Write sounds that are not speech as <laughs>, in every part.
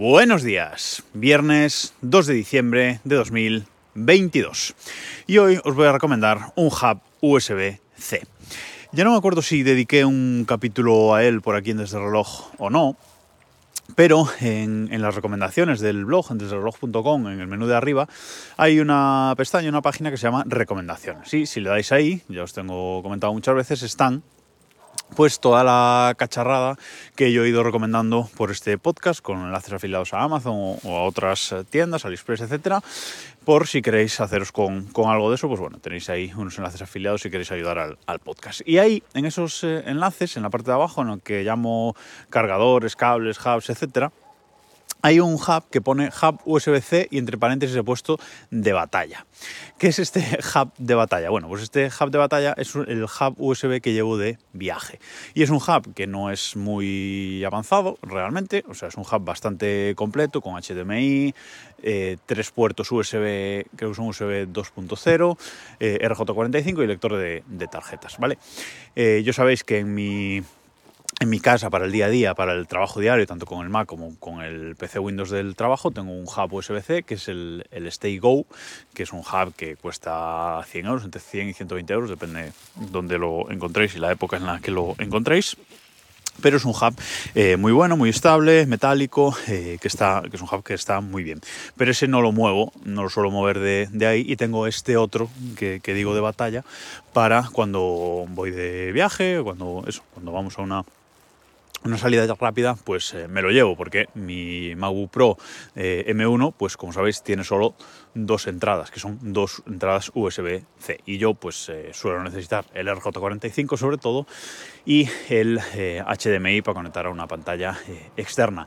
Buenos días, viernes 2 de diciembre de 2022. Y hoy os voy a recomendar un hub USB-C. Ya no me acuerdo si dediqué un capítulo a él por aquí en Desde Reloj o no, pero en, las recomendaciones del blog, en desreloj.com, en el menú de arriba, hay una pestaña, una página que se llama recomendaciones. Sí, si le dais ahí, ya os tengo comentado muchas veces, están pues toda la cacharrada que yo he ido recomendando por este podcast con enlaces afiliados a Amazon o a otras tiendas, AliExpress, etcétera, por si queréis haceros con, con, algo de eso, pues bueno, tenéis ahí unos enlaces afiliados si queréis ayudar al, al podcast. Y ahí, en esos eh, enlaces, en la parte de abajo, en lo que llamo cargadores, cables, hubs, etcétera, hay un hub que pone hub USB-C y entre paréntesis he puesto de batalla. ¿Qué es este <laughs> hub de batalla? Bueno, pues este hub de batalla es el hub USB que llevo de viaje. Y es un hub que no es muy avanzado realmente, o sea, es un hub bastante completo con HDMI, eh, tres puertos USB, creo que son USB 2.0, eh, RJ45 y lector de, de tarjetas, ¿vale? Eh, yo sabéis que en mi en mi casa para el día a día, para el trabajo diario, tanto con el Mac como con el PC Windows del trabajo, tengo un hub USB-C que es el, el Stay Go, que es un hub que cuesta 100 euros, entre 100 y 120 euros, depende dónde lo encontréis y la época en la que lo encontréis. Pero es un hub eh, muy bueno, muy estable, metálico, eh, que, está, que es un hub que está muy bien. Pero ese no lo muevo, no lo suelo mover de, ahí y tengo este otro que, que, digo de batalla para cuando voy de viaje cuando, eso, cuando vamos a una una salida rápida, pues eh, me lo llevo porque mi MacBook Pro eh, M1, pues como sabéis, tiene solo dos entradas, que son dos entradas USB-C. Y yo pues eh, suelo necesitar el RJ45 sobre todo y el HDMI para conectar a una pantalla externa.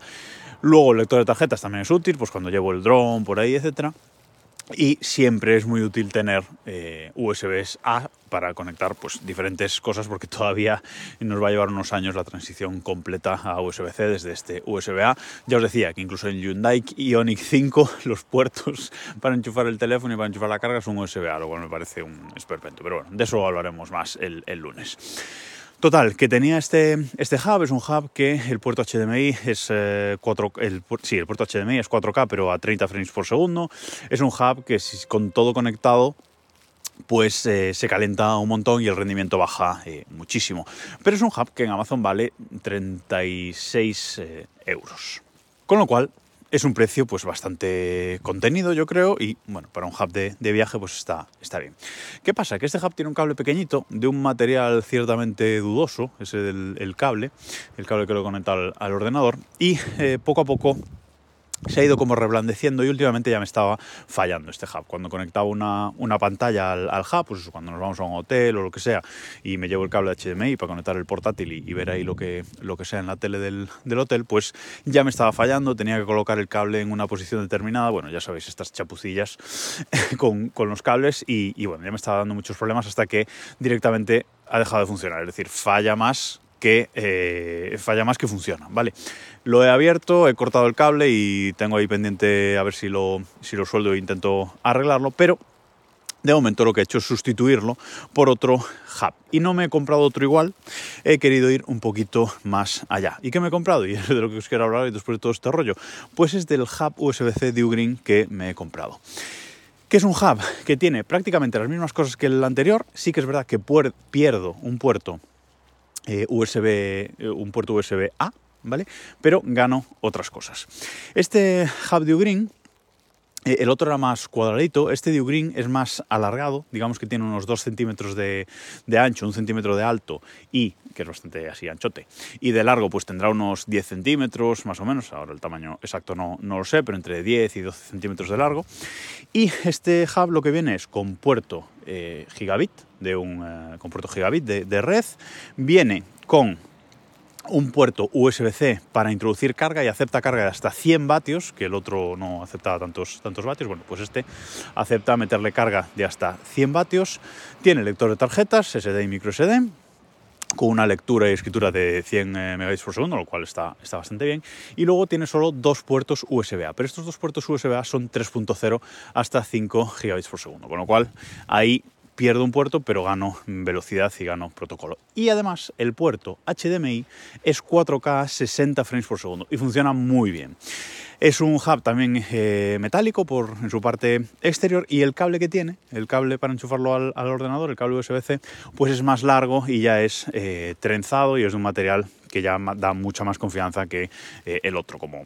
Luego el lector de tarjetas también es útil, pues cuando llevo el drone por ahí, etcétera. Y siempre es muy útil tener eh, USBs A para conectar pues, diferentes cosas porque todavía nos va a llevar unos años la transición completa a USB-C desde este USB-A. Ya os decía que incluso en Hyundai Ioniq 5 <laughs> los puertos para enchufar el teléfono y para enchufar la carga son USB-A, lo cual me parece un esperpento. Pero bueno, de eso hablaremos más el, el lunes. Total, que tenía este, este hub, es un hub que el puerto HDMI es eh, 4, el, sí, el puerto HDMI es 4K, pero a 30 frames por segundo. Es un hub que con todo conectado pues eh, se calenta un montón y el rendimiento baja eh, muchísimo. Pero es un hub que en Amazon vale 36 eh, euros. Con lo cual, es un precio pues bastante contenido, yo creo, y bueno, para un hub de, de, viaje pues está, está bien. ¿Qué pasa? Que este hub tiene un cable pequeñito, de un material ciertamente dudoso, ese del el cable, el cable que lo conecta al, al ordenador, y eh, poco a poco se ha ido como reblandeciendo y últimamente ya me estaba fallando este hub. Cuando conectaba una, una pantalla al, hub, pues cuando nos vamos a un hotel o lo que sea, y me llevo el cable HDMI para conectar el portátil y, y ver ahí lo que, lo que sea en la tele del, del, hotel, pues ya me estaba fallando, tenía que colocar el cable en una posición determinada, bueno, ya sabéis, estas chapucillas <laughs> con, con los cables y, y bueno, ya me estaba dando muchos problemas hasta que directamente ha dejado de funcionar, es decir, falla más que eh, falla más que funciona, ¿vale? Lo he abierto, he cortado el cable y tengo ahí pendiente a ver si lo, si lo sueldo e intento arreglarlo, pero de momento lo que he hecho es sustituirlo por otro hub. Y no me he comprado otro igual, he querido ir un poquito más allá. ¿Y qué me he comprado? <laughs> Y es de lo que os quiero hablar después de todo este rollo. Pues es del hub USB-C de Ugreen que me he comprado que es un hub que tiene prácticamente las mismas cosas que el anterior, sí que es verdad que pierdo un puerto eh, USB, eh, un puerto USB A, ¿vale? Pero gano otras cosas. Este hub eh, el otro era más cuadradito, este de Ugreen es más alargado, digamos que tiene unos 2 centímetros de, ancho, un centímetro de alto y, que es bastante así anchote, y de largo pues tendrá unos 10 centímetros más o menos, ahora el tamaño exacto no, no lo sé, pero entre 10 y 12 centímetros de largo. Y este hub lo que viene es con puerto eh, gigabit, de un, eh, con puerto gigabit de red, viene con un puerto USB-C para introducir carga y acepta carga de hasta 100 vatios, que el otro no aceptaba tantos, tantos vatios, bueno, pues este acepta meterle carga de hasta 100 vatios, tiene lector de tarjetas, SD y micro SD, con una lectura y escritura de 100 eh, megabits por segundo, lo cual está, está bastante bien. Y luego tiene solo dos puertos USB-A, pero estos dos puertos USB-A son 3.0 hasta 5 gigabits por segundo, con lo cual ahí pierdo un puerto, pero gano velocidad y gano protocolo. Y además, el puerto HDMI es 4K 60 frames por segundo y funciona muy bien. Es un hub también eh, metálico por, en su parte exterior y el cable que tiene, el cable para enchufarlo al, ordenador, el cable USB-C, pues es más largo y ya es eh, trenzado y es de un material que ya da mucha más confianza que eh, el otro, como,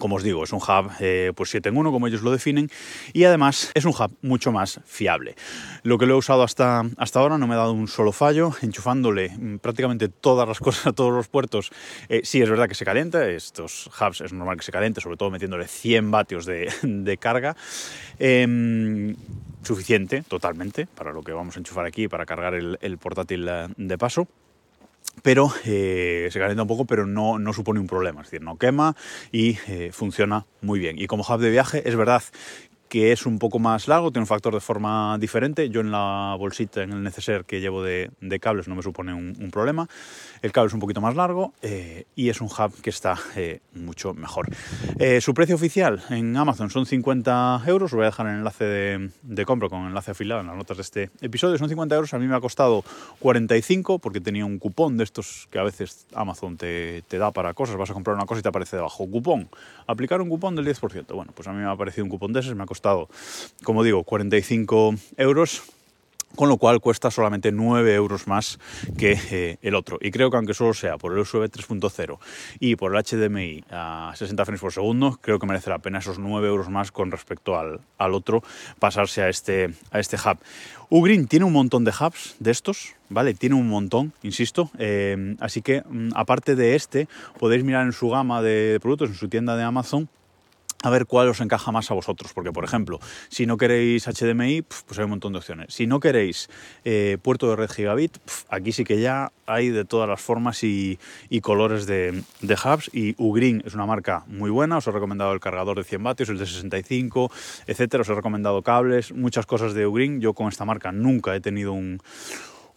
como os digo, es un hub eh, pues 7 en 1, como ellos lo definen, y además es un hub mucho más fiable. Lo que lo he usado hasta, hasta ahora no me ha dado un solo fallo, enchufándole mm, prácticamente todas las <laughs> cosas a todos los puertos. Eh, sí, es verdad que se calienta, estos hubs es normal que se caliente, sobre todo metiéndole 100 vatios <laughs> de, carga. Em, suficiente, totalmente, para lo que vamos a enchufar aquí, para cargar el portátil eh, de paso pero eh, se calienta un poco, pero no, no, supone un problema, es decir, no quema y eh, funciona muy bien. Y como hub de viaje, es verdad que es un poco más largo, tiene un factor de forma diferente. Yo en la bolsita, en el neceser que llevo de, cables, no me supone un, problema. El cable es un poquito más largo eh, y es un hub que está eh, mucho mejor. Eh, su precio oficial en Amazon son 50 euros. Os voy a dejar el enlace de, compra con enlace afilado en las notas de este episodio. Son 50 euros. A mí me ha costado 45 porque tenía un cupón de estos que a veces Amazon te, te da para cosas. Vas a comprar una cosa y te aparece debajo cupón. Aplicar un cupón del 10%. Bueno, pues a mí me ha aparecido un cupón de esos. Me ha costado como digo, 45 euros con lo cual cuesta solamente 9 euros más que eh, el otro. Y creo que aunque solo sea por el USB 3.0 y por el HDMI a 60 frames por segundo, creo que merece la pena esos 9 euros más con respecto al, otro pasarse a este, a este hub. Ugreen tiene un montón de hubs de estos, ¿vale? Tiene un montón, insisto. Eh, así que, mm, aparte de este, podéis mirar en su gama de productos, en su tienda de Amazon, a ver cuál os encaja más a vosotros. Porque, por ejemplo, si no queréis HDMI, pues hay un montón de opciones. Si no queréis eh, puerto de red gigabit, aquí sí que ya hay de todas las formas y, colores de, hubs. Y Ugreen es una marca muy buena. Os he recomendado el cargador de 100 vatios, el de 65, etcétera. Os he recomendado cables, muchas cosas de Ugreen. Yo con esta marca nunca he tenido un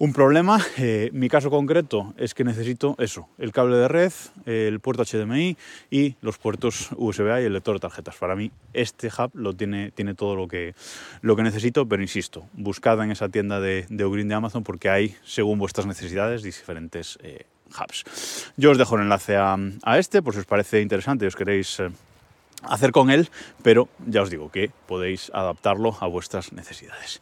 un problema, eh, mi caso concreto es que necesito eso, el cable de red, el puerto HDMI y los puertos USB y el lector de tarjetas. Para mí este hub lo tiene, tiene todo lo que, lo que necesito, pero insisto, buscad en esa tienda de, de de Amazon porque hay, según vuestras necesidades, diferentes eh, hubs. Yo os dejo el enlace a, este por si os parece interesante y os queréis... Eh, hacer con él, pero ya os digo que podéis adaptarlo a vuestras necesidades.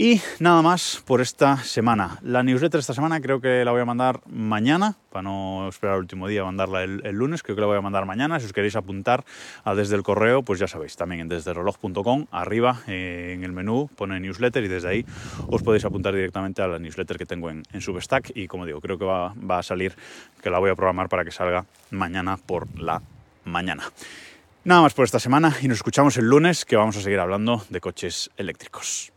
Y nada más por esta semana. La newsletter esta semana creo que la voy a mandar mañana, para no esperar el último día, mandarla el, lunes, creo que la voy a mandar mañana. Si os queréis apuntar desde el correo, pues ya sabéis, también en desde reloj.com, arriba eh, en el menú pone newsletter y desde ahí os podéis apuntar directamente a la newsletter que tengo en, Substack y como digo, creo que va a salir, que la voy a programar para que salga mañana por la mañana. Nada más por esta semana y nos escuchamos el lunes que vamos a seguir hablando de coches eléctricos.